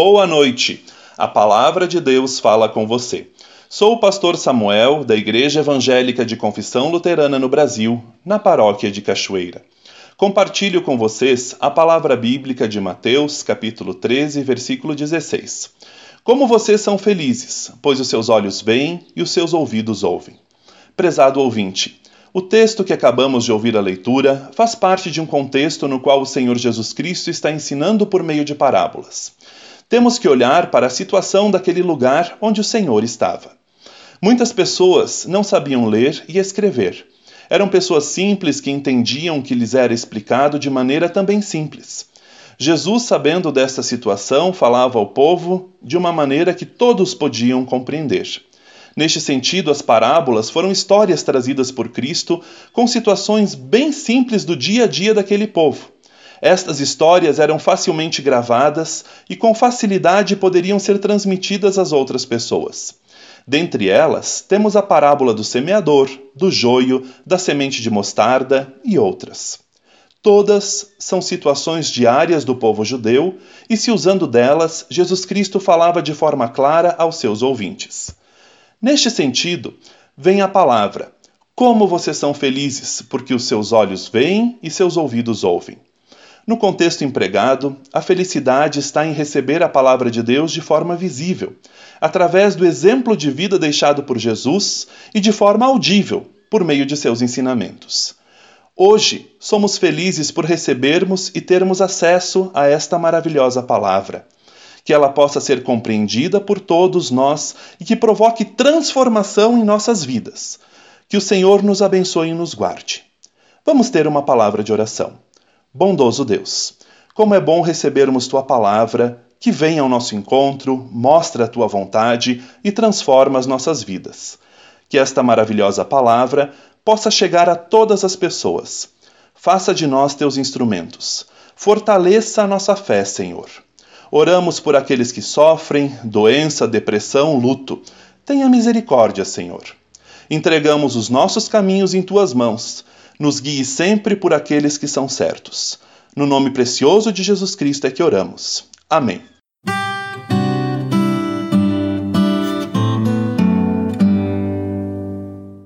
Boa noite. A palavra de Deus fala com você. Sou o pastor Samuel, da Igreja Evangélica de Confissão Luterana no Brasil, na paróquia de Cachoeira. Compartilho com vocês a palavra bíblica de Mateus, capítulo 13, versículo 16. Como vocês são felizes, pois os seus olhos veem e os seus ouvidos ouvem. Prezado ouvinte, o texto que acabamos de ouvir a leitura faz parte de um contexto no qual o Senhor Jesus Cristo está ensinando por meio de parábolas. Temos que olhar para a situação daquele lugar onde o Senhor estava. Muitas pessoas não sabiam ler e escrever. Eram pessoas simples que entendiam o que lhes era explicado de maneira também simples. Jesus, sabendo desta situação, falava ao povo de uma maneira que todos podiam compreender. Neste sentido, as parábolas foram histórias trazidas por Cristo com situações bem simples do dia a dia daquele povo. Estas histórias eram facilmente gravadas e com facilidade poderiam ser transmitidas às outras pessoas. Dentre elas, temos a parábola do semeador, do joio, da semente de mostarda e outras. Todas são situações diárias do povo judeu e, se usando delas, Jesus Cristo falava de forma clara aos seus ouvintes. Neste sentido, vem a palavra: Como vocês são felizes, porque os seus olhos veem e seus ouvidos ouvem. No contexto empregado, a felicidade está em receber a palavra de Deus de forma visível, através do exemplo de vida deixado por Jesus e de forma audível, por meio de seus ensinamentos. Hoje, somos felizes por recebermos e termos acesso a esta maravilhosa palavra que ela possa ser compreendida por todos nós e que provoque transformação em nossas vidas. Que o Senhor nos abençoe e nos guarde. Vamos ter uma palavra de oração. Bondoso Deus, como é bom recebermos tua palavra, que vem ao nosso encontro, mostra a tua vontade e transforma as nossas vidas. Que esta maravilhosa palavra possa chegar a todas as pessoas. Faça de nós teus instrumentos. Fortaleça a nossa fé, Senhor. Oramos por aqueles que sofrem doença, depressão, luto. Tenha misericórdia, Senhor. Entregamos os nossos caminhos em tuas mãos. Nos guie sempre por aqueles que são certos. No nome precioso de Jesus Cristo é que oramos. Amém.